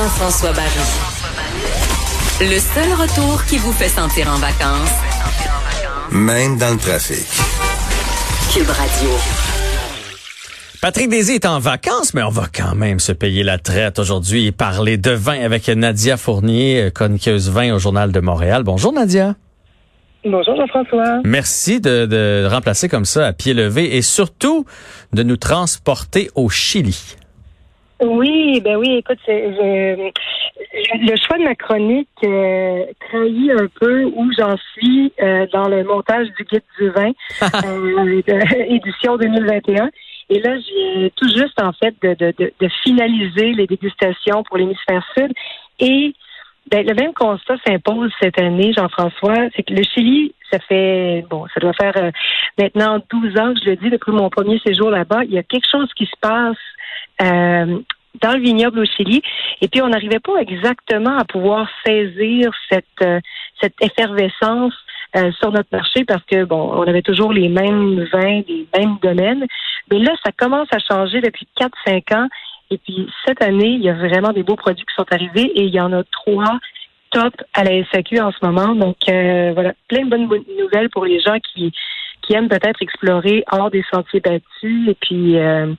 Jean-François Barry. Le seul retour qui vous fait sentir en vacances, Même dans le trafic. Cube Radio. Patrick Désy est en vacances, mais on va quand même se payer la traite aujourd'hui et parler de vin avec Nadia Fournier, chroniqueuse vin au Journal de Montréal. Bonjour Nadia. Bonjour Jean-François. Merci de, de remplacer comme ça à pied levé et surtout de nous transporter au Chili. Oui, ben oui, écoute, c'est, je- le choix de ma chronique euh, trahit un peu où j'en suis euh, dans le montage du guide du vin, euh, de- édition 2021. Et là, j'ai tout juste en fait de, de, de, de finaliser les dégustations pour l'hémisphère sud. Et ben, le même constat s'impose cette année, Jean-François, c'est que le Chili, ça fait bon, ça doit faire euh, maintenant 12 ans que je le dis depuis mon premier séjour là-bas. Il y a quelque chose qui se passe euh, dans le vignoble au Chili. Et puis, on n'arrivait pas exactement à pouvoir saisir cette, euh, cette effervescence euh, sur notre marché parce que, bon, on avait toujours les mêmes vins, les mêmes domaines. Mais là, ça commence à changer depuis 4-5 ans. Et puis, cette année, il y a vraiment des beaux produits qui sont arrivés et il y en a trois top à la SAQ en ce moment. Donc, euh, voilà, plein de bonnes bonnes nouvelles pour les gens qui, qui aiment peut-être explorer hors des sentiers battus. Et puis, euh,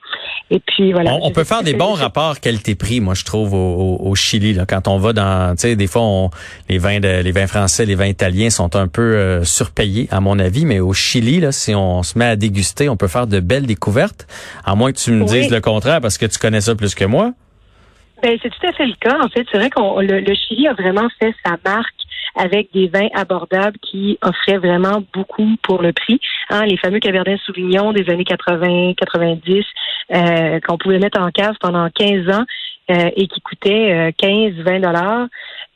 et puis voilà. On, on peut faire des bons rapports qualité-prix, moi je trouve au, au- au Chili. Là, quand on va dans, tu sais, des fois on, les vins de, les vins français, les vins italiens sont un peu euh, surpayés à mon avis, mais au Chili, là, si on se met à déguster, on peut faire de belles découvertes. À moins que tu me Oui. dises le contraire parce que tu connais ça plus que moi. Ben, c'est tout à fait le cas. En fait, c'est vrai qu'on le, le Chili a vraiment fait sa marque avec des vins abordables qui offraient vraiment beaucoup pour le prix. Hein, les fameux Cabernet Sauvignon des années 80, 90, euh, qu'on pouvait mettre en cave pendant 15 ans euh, et qui coûtaient euh, 15, 20 dollars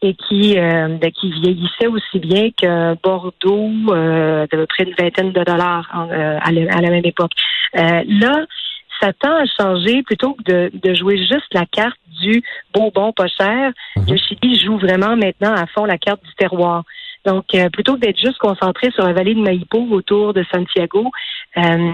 et qui euh, ben, qui vieillissaient aussi bien que Bordeaux euh, d'à peu près une vingtaine de dollars en, euh, à, la, à la même époque. Euh, là, ça tend à changer plutôt que de, de jouer juste la carte du beau bon pas cher. Le Chili joue vraiment maintenant à fond la carte du terroir. Donc, euh, plutôt que d'être juste concentré sur la vallée de Maipo autour de Santiago, euh,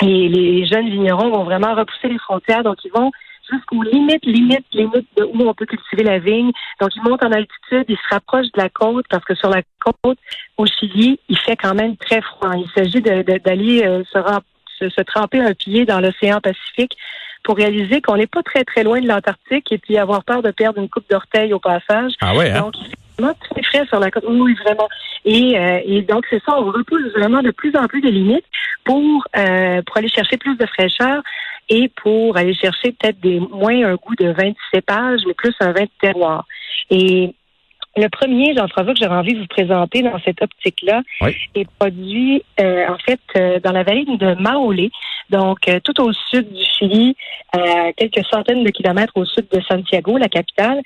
les, les jeunes vignerons vont vraiment repousser les frontières. Donc, ils vont jusqu'aux limites, limites, limites de où on peut cultiver la vigne. Donc, ils montent en altitude, ils se rapprochent de la côte parce que sur la côte, au Chili, il fait quand même très froid. Il s'agit de- de- d'aller euh, se, rem- se, se tremper un pied dans l'océan Pacifique pour réaliser qu'on n'est pas très, très loin de l'Antarctique et puis avoir peur de perdre une coupe d'orteil au passage. Ah ouais, hein? Donc, vraiment très frais sur la côte. Oui, vraiment. Et, euh, et donc, c'est ça, on repousse vraiment de plus en plus des limites pour, euh, pour aller chercher plus de fraîcheur et pour aller chercher peut-être des moins un goût de vin de cépage, mais plus un vin de terroir. Et le premier, Jean-François, que j'aurais envie de vous présenter dans cette optique-là, Oui. est produit euh, en fait euh, dans la vallée de Maolé, donc euh, tout au sud du Chili, à quelques centaines de kilomètres au sud de Santiago, la capitale.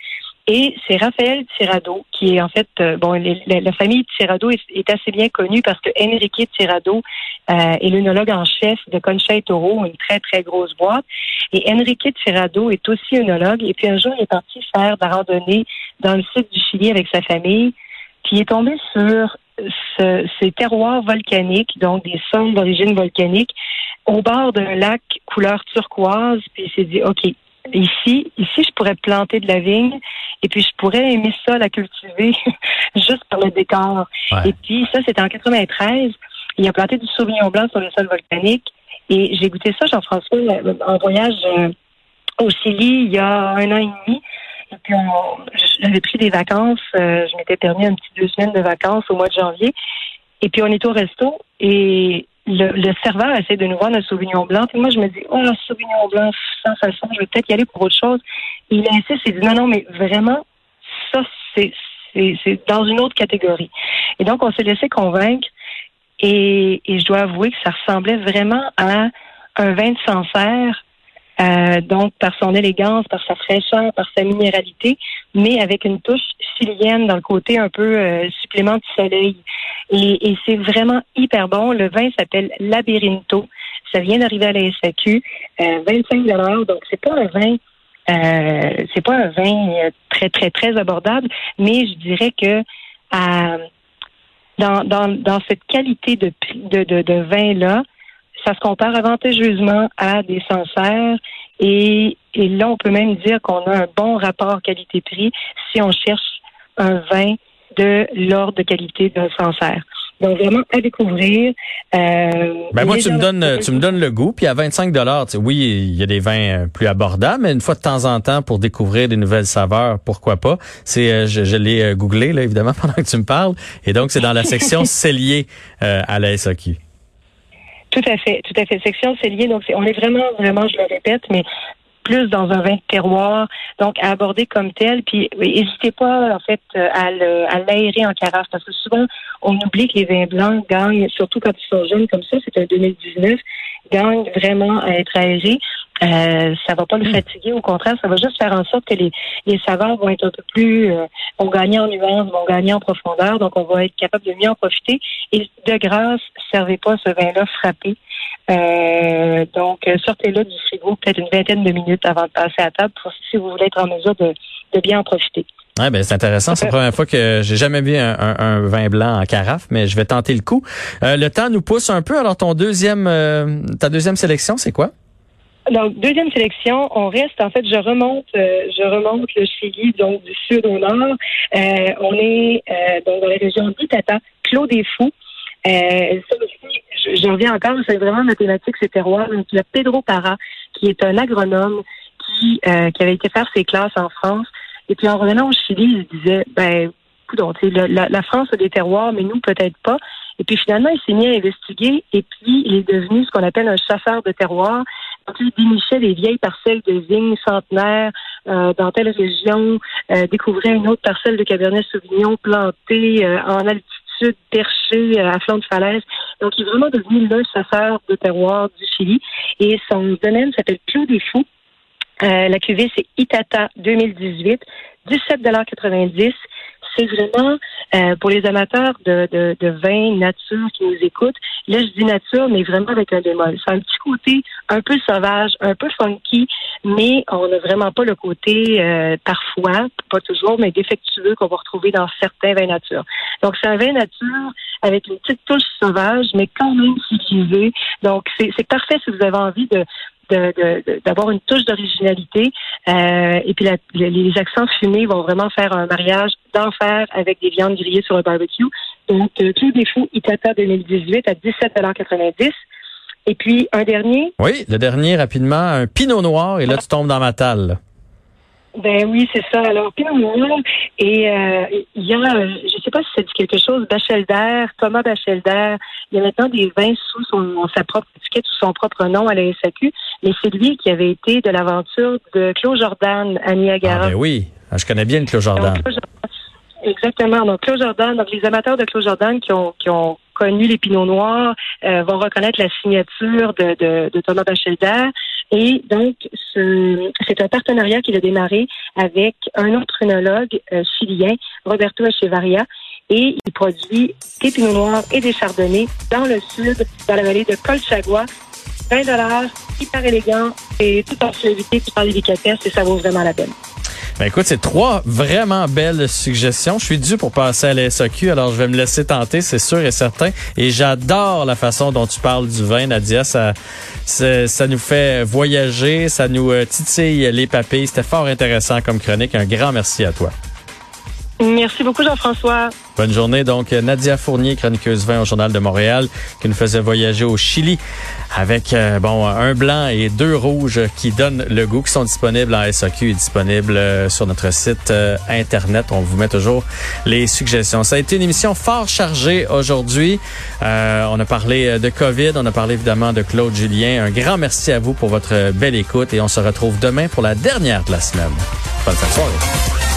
Et c'est Raphaël Tirado, qui est en fait, euh, bon, la, famille Tirado est, est assez bien connue parce que Enrique Tirado euh, est l'œnologue en chef de Concha et Toro, une très, très grosse boîte. Et Enrique Tirado est aussi œnologue. Et puis un jour, il est parti faire de la randonnée dans le sud du Chili avec sa famille. Puis il est tombé sur ce- ces terroirs volcaniques, donc des sols d'origine volcanique, au bord d'un lac couleur turquoise. Puis il s'est dit, OK, ici, ici, je pourrais planter de la vigne et puis je pourrais aimer ça, la cultiver, juste pour le décor. Ouais. Et puis ça, c'était en 93. Il a planté du sauvignon blanc sur le sol volcanique. Et j'ai goûté ça, Jean-François, en voyage euh, au Chili il y a un an et demi. Et puis, j'avais pris des vacances. euh, je m'étais permis un petit deux semaines de vacances au mois de janvier. Et puis, on est au resto et le, le serveur essaie de nous vendre un Sauvignon blanc. Puis moi, je me dis, oh, un Sauvignon blanc, sans façon, je vais peut-être y aller pour autre chose. Et il insiste, il dit, non, non, mais vraiment, ça, c'est c'est c'est dans une autre catégorie. Et donc, on s'est laissé convaincre. Et, et je dois avouer que ça ressemblait vraiment à un vin de Sancerre euh, donc par son élégance, par sa fraîcheur, par sa minéralité, mais avec une touche chilienne dans le côté un peu euh, supplément de soleil. Et, et c'est vraiment hyper bon. Le vin s'appelle Labyrinto. Ça vient d'arriver à la SAQ, euh, 25 donc c'est pas un vin euh, c'est pas un vin euh, très, très, très abordable, mais je dirais que à, dans, dans, dans cette qualité de, de, de, de vin-là, ça se compare avantageusement à des Sancerres et, et là, on peut même dire qu'on a un bon rapport qualité-prix si on cherche un vin de l'ordre de qualité d'un Sancerre. Donc vraiment à découvrir. Euh, ben moi, tu me donnes, tu me donnes le goût. Puis à 25 dollars, oui, il y a des vins euh, plus abordables, mais une fois de temps en temps pour découvrir des nouvelles saveurs, pourquoi pas C'est, euh, je, je l'ai googlé là évidemment pendant que tu me parles, et donc c'est dans la section cellier euh, à la SAQ. Tout à fait, tout à fait. Section cellier, donc on est vraiment, vraiment, je le répète, mais plus dans un vin de terroir, donc à aborder comme tel. Puis n'hésitez pas en fait à l'aérer en carafe parce que souvent on oublie que les vins blancs gagnent, surtout quand ils sont jeunes comme ça, c'est un 2019, gagnent vraiment à être aérés. Euh, ça va pas le hmm. fatiguer, au contraire, ça va juste faire en sorte que les, les saveurs vont être un peu plus, euh, vont gagner en nuances, vont gagner en profondeur, donc on va être capable de mieux en profiter. Et de grâce, servez pas ce vin-là frappé. Euh, donc, sortez-le du frigo peut-être une vingtaine de minutes avant de passer à table pour si vous voulez être en mesure de, de bien en profiter. Ouais, ben c'est intéressant. C'est la première fois que j'ai jamais vu un, un, vin blanc en carafe, mais je vais tenter le coup. Euh, le temps nous pousse un peu. Alors ton deuxième, euh, ta deuxième sélection, c'est quoi? Donc deuxième sélection, on reste en fait, je remonte, euh, je remonte le Chili donc du sud au nord. on est donc dans la région d'Itata, Clos des Fous. ça aussi, je, reviens encore, c'est vraiment mathématique, c'est terroir. Donc il y a Pedro Parra, qui est un agronome qui qui avait été faire ses classes en France et puis en revenant au Chili, il disait, ben, la, la France a des terroirs, mais nous peut-être pas. Et puis finalement, il s'est mis à investiguer et puis il est devenu ce qu'on appelle un chasseur de terroirs. Il dénichait des vieilles parcelles de vignes centenaires euh, dans telle région, euh, découvrait une autre parcelle de Cabernet Sauvignon plantée euh, en altitude, perchée à flanc de falaise. Donc, il est vraiment devenu le chasseur de terroirs du Chili. Et son domaine s'appelle Clos des Fous. Euh, la cuvée, c'est Itata 2018, 17,90 c'est vraiment euh, pour les amateurs de, de, de, vin nature qui nous écoutent. Là, je dis nature, mais vraiment avec un bémol. C'est un petit côté un peu sauvage, un peu funky, mais on n'a vraiment pas le côté euh, parfois, pas toujours, mais défectueux qu'on va retrouver dans certains vins nature. Donc, c'est un vin nature avec une petite touche sauvage, mais quand même civilisé. Donc, c'est parfait si vous avez envie de, d'avoir une touche d'originalité. Euh, et puis les accents fumés vont vraiment faire un mariage d'enfer avec des viandes grillées sur un barbecue. Donc, euh, tout défaut Itata 2018 à 17,90 Et puis, un dernier. Oui, le dernier, rapidement, un pinot noir. Et là, tu tombes dans ma talle. Ben oui, c'est ça. Alors, et euh, il y a, je ne sais pas si ça dit quelque chose, Bachelder, Thomas Bachelder, il y a maintenant des vins sous son, sa propre étiquette, sous son propre nom à la SAQ, mais c'est lui qui avait été de l'aventure de Claude Jordan à Niagara. Ah ben oui, ah, je connais bien le Claude Jordan. exactement. Donc, Claude Jordan, donc les amateurs de Claude Jordan qui ont, qui ont connu les Pinots Noirs euh, vont reconnaître la signature de, de, de Thomas Bachelder. Et donc, c'est un partenariat qu'il a démarré avec un autre œnologue euh, chilien, Roberto Echevarria, et il produit des pinots noirs et des chardonnays dans le sud, dans la vallée de Colchagua. 20 dollars, hyper élégant et tout en suavité, tout en délicatesse et ça vaut vraiment la peine. Ben écoute, c'est trois vraiment belles suggestions. Je suis dû pour passer à la alors je vais me laisser tenter, c'est sûr et certain. Et j'adore la façon dont tu parles du vin, Nadia. Ça, ça, nous fait voyager, ça nous euh, titille les papilles. C'était fort intéressant comme chronique. Un grand merci à toi. Merci beaucoup, Jean-François. Bonne journée. Donc, Nadia Fournier, chroniqueuse vin au Journal de Montréal, qui nous faisait voyager au Chili avec, euh, bon, un blanc et deux rouges qui donnent le goût, qui sont disponibles en SAQ et disponibles euh, sur notre site euh, Internet. On vous met toujours les suggestions. Ça a été une émission fort chargée aujourd'hui. on a parlé de COVID, on a parlé évidemment de Claude Julien. Un grand merci à vous pour votre belle écoute et on se retrouve demain pour la dernière de la semaine. Bonne fin de soirée.